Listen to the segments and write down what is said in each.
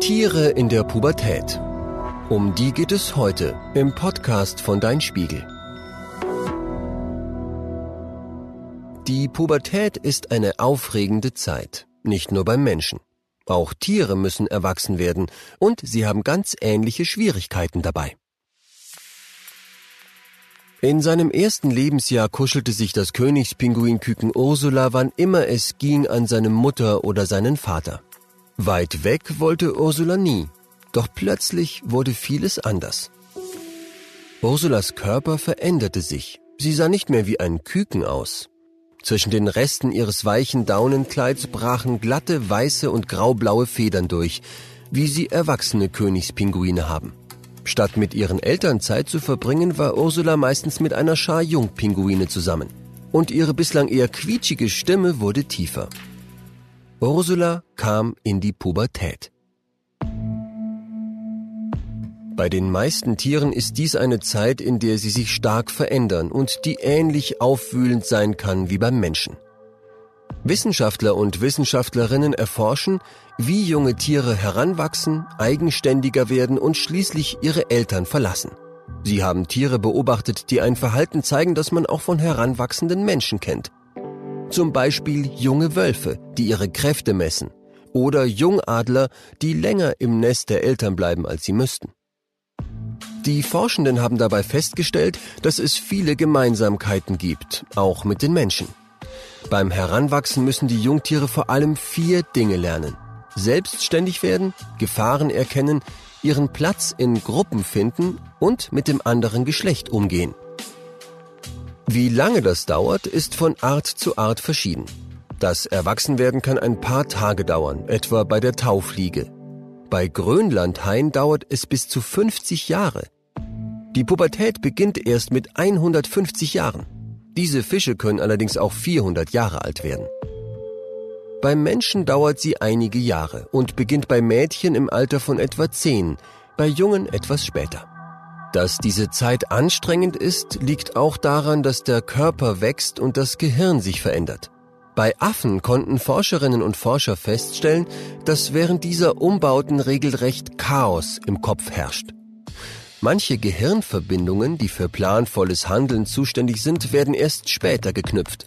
Tiere in der Pubertät. Um die geht es heute im Podcast von Dein Spiegel. Die Pubertät ist eine aufregende Zeit, nicht nur beim Menschen. Auch Tiere müssen erwachsen werden und sie haben ganz ähnliche Schwierigkeiten dabei. In seinem ersten Lebensjahr kuschelte sich das Königspinguinküken Ursula, wann immer es ging, an seine Mutter oder seinen Vater. Weit weg wollte Ursula nie, doch plötzlich wurde vieles anders. Ursulas Körper veränderte sich. Sie sah nicht mehr wie ein Küken aus. Zwischen den Resten ihres weichen Daunenkleids brachen glatte weiße und graublaue Federn durch, wie sie erwachsene Königspinguine haben. Statt mit ihren Eltern Zeit zu verbringen, war Ursula meistens mit einer Schar Jungpinguine zusammen. Und ihre bislang eher quietschige Stimme wurde tiefer. Ursula kam in die Pubertät. Bei den meisten Tieren ist dies eine Zeit, in der sie sich stark verändern und die ähnlich aufwühlend sein kann wie beim Menschen. Wissenschaftler und Wissenschaftlerinnen erforschen, wie junge Tiere heranwachsen, eigenständiger werden und schließlich ihre Eltern verlassen. Sie haben Tiere beobachtet, die ein Verhalten zeigen, das man auch von heranwachsenden Menschen kennt. Zum Beispiel junge Wölfe, die ihre Kräfte messen, oder Jungadler, die länger im Nest der Eltern bleiben, als sie müssten. Die Forschenden haben dabei festgestellt, dass es viele Gemeinsamkeiten gibt, auch mit den Menschen. Beim Heranwachsen müssen die Jungtiere vor allem vier Dinge lernen. Selbstständig werden, Gefahren erkennen, ihren Platz in Gruppen finden und mit dem anderen Geschlecht umgehen. Wie lange das dauert, ist von Art zu Art verschieden. Das Erwachsenwerden kann ein paar Tage dauern, etwa bei der Taufliege. Bei Grönlandhain dauert es bis zu 50 Jahre. Die Pubertät beginnt erst mit 150 Jahren. Diese Fische können allerdings auch 400 Jahre alt werden. Beim Menschen dauert sie einige Jahre und beginnt bei Mädchen im Alter von etwa 10, bei Jungen etwas später. Dass diese Zeit anstrengend ist, liegt auch daran, dass der Körper wächst und das Gehirn sich verändert. Bei Affen konnten Forscherinnen und Forscher feststellen, dass während dieser Umbauten regelrecht Chaos im Kopf herrscht. Manche Gehirnverbindungen, die für planvolles Handeln zuständig sind, werden erst später geknüpft.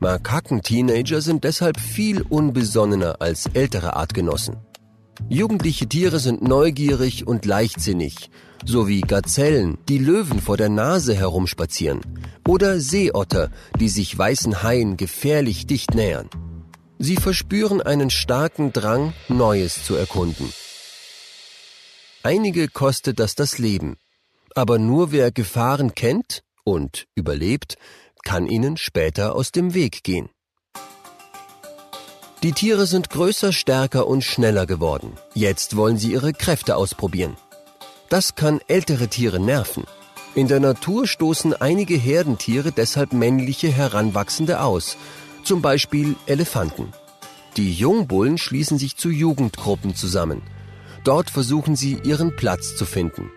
Makaken-Teenager sind deshalb viel unbesonnener als ältere Artgenossen. Jugendliche Tiere sind neugierig und leichtsinnig, so wie Gazellen, die Löwen vor der Nase herumspazieren, oder Seeotter, die sich weißen Haien gefährlich dicht nähern. Sie verspüren einen starken Drang, Neues zu erkunden. Einige kostet das das Leben, aber nur wer Gefahren kennt und überlebt, kann ihnen später aus dem Weg gehen. Die Tiere sind größer, stärker und schneller geworden. Jetzt wollen sie ihre Kräfte ausprobieren. Das kann ältere Tiere nerven. In der Natur stoßen einige Herdentiere deshalb männliche Heranwachsende aus, zum Beispiel Elefanten. Die Jungbullen schließen sich zu Jugendgruppen zusammen. Dort versuchen sie ihren Platz zu finden.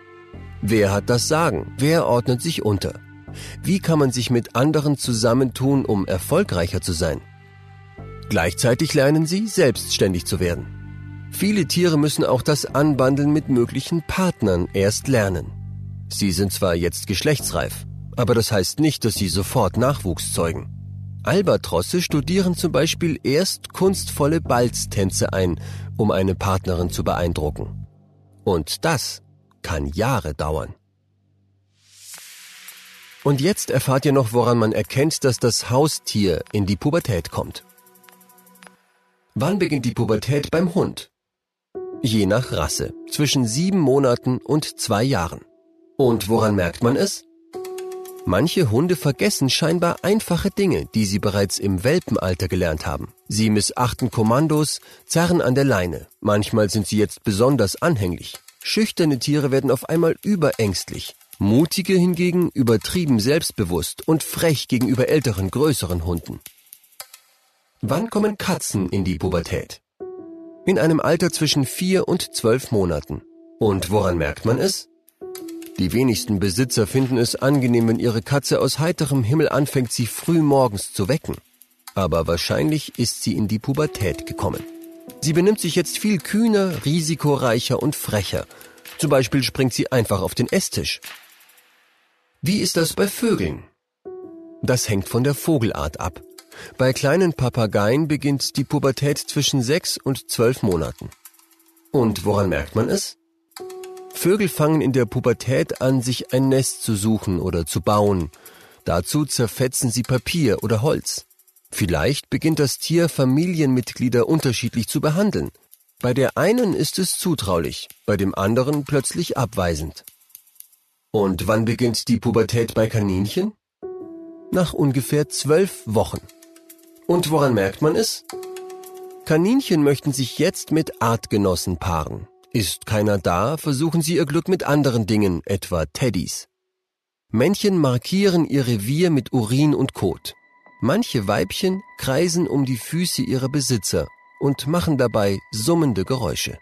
Wer hat das Sagen? Wer ordnet sich unter? Wie kann man sich mit anderen zusammentun, um erfolgreicher zu sein? Gleichzeitig lernen sie, selbstständig zu werden. Viele Tiere müssen auch das Anbandeln mit möglichen Partnern erst lernen. Sie sind zwar jetzt geschlechtsreif, aber das heißt nicht, dass sie sofort Nachwuchs zeugen. Albatrosse studieren zum Beispiel erst kunstvolle Balztänze ein, um eine Partnerin zu beeindrucken. Und das kann Jahre dauern. Und jetzt erfahrt ihr noch, woran man erkennt, dass das Haustier in die Pubertät kommt. Wann beginnt die Pubertät beim Hund? Je nach Rasse, zwischen sieben Monaten und zwei Jahren. Und woran merkt man es? Manche Hunde vergessen scheinbar einfache Dinge, die sie bereits im Welpenalter gelernt haben. Sie missachten Kommandos, zerren an der Leine. Manchmal sind sie jetzt besonders anhänglich. Schüchterne Tiere werden auf einmal überängstlich. Mutige hingegen übertrieben selbstbewusst und frech gegenüber älteren, größeren Hunden. Wann kommen Katzen in die Pubertät? in einem Alter zwischen vier und zwölf Monaten. Und woran merkt man es? Die wenigsten Besitzer finden es angenehm, wenn ihre Katze aus heiterem Himmel anfängt, sie früh morgens zu wecken. Aber wahrscheinlich ist sie in die Pubertät gekommen. Sie benimmt sich jetzt viel kühner, risikoreicher und frecher. Zum Beispiel springt sie einfach auf den Esstisch. Wie ist das bei Vögeln? Das hängt von der Vogelart ab. Bei kleinen Papageien beginnt die Pubertät zwischen sechs und zwölf Monaten. Und woran merkt man es? Vögel fangen in der Pubertät an, sich ein Nest zu suchen oder zu bauen. Dazu zerfetzen sie Papier oder Holz. Vielleicht beginnt das Tier Familienmitglieder unterschiedlich zu behandeln. Bei der einen ist es zutraulich, bei dem anderen plötzlich abweisend. Und wann beginnt die Pubertät bei Kaninchen? Nach ungefähr zwölf Wochen. Und woran merkt man es? Kaninchen möchten sich jetzt mit Artgenossen paaren. Ist keiner da, versuchen sie ihr Glück mit anderen Dingen, etwa Teddys. Männchen markieren ihr Revier mit Urin und Kot. Manche Weibchen kreisen um die Füße ihrer Besitzer und machen dabei summende Geräusche.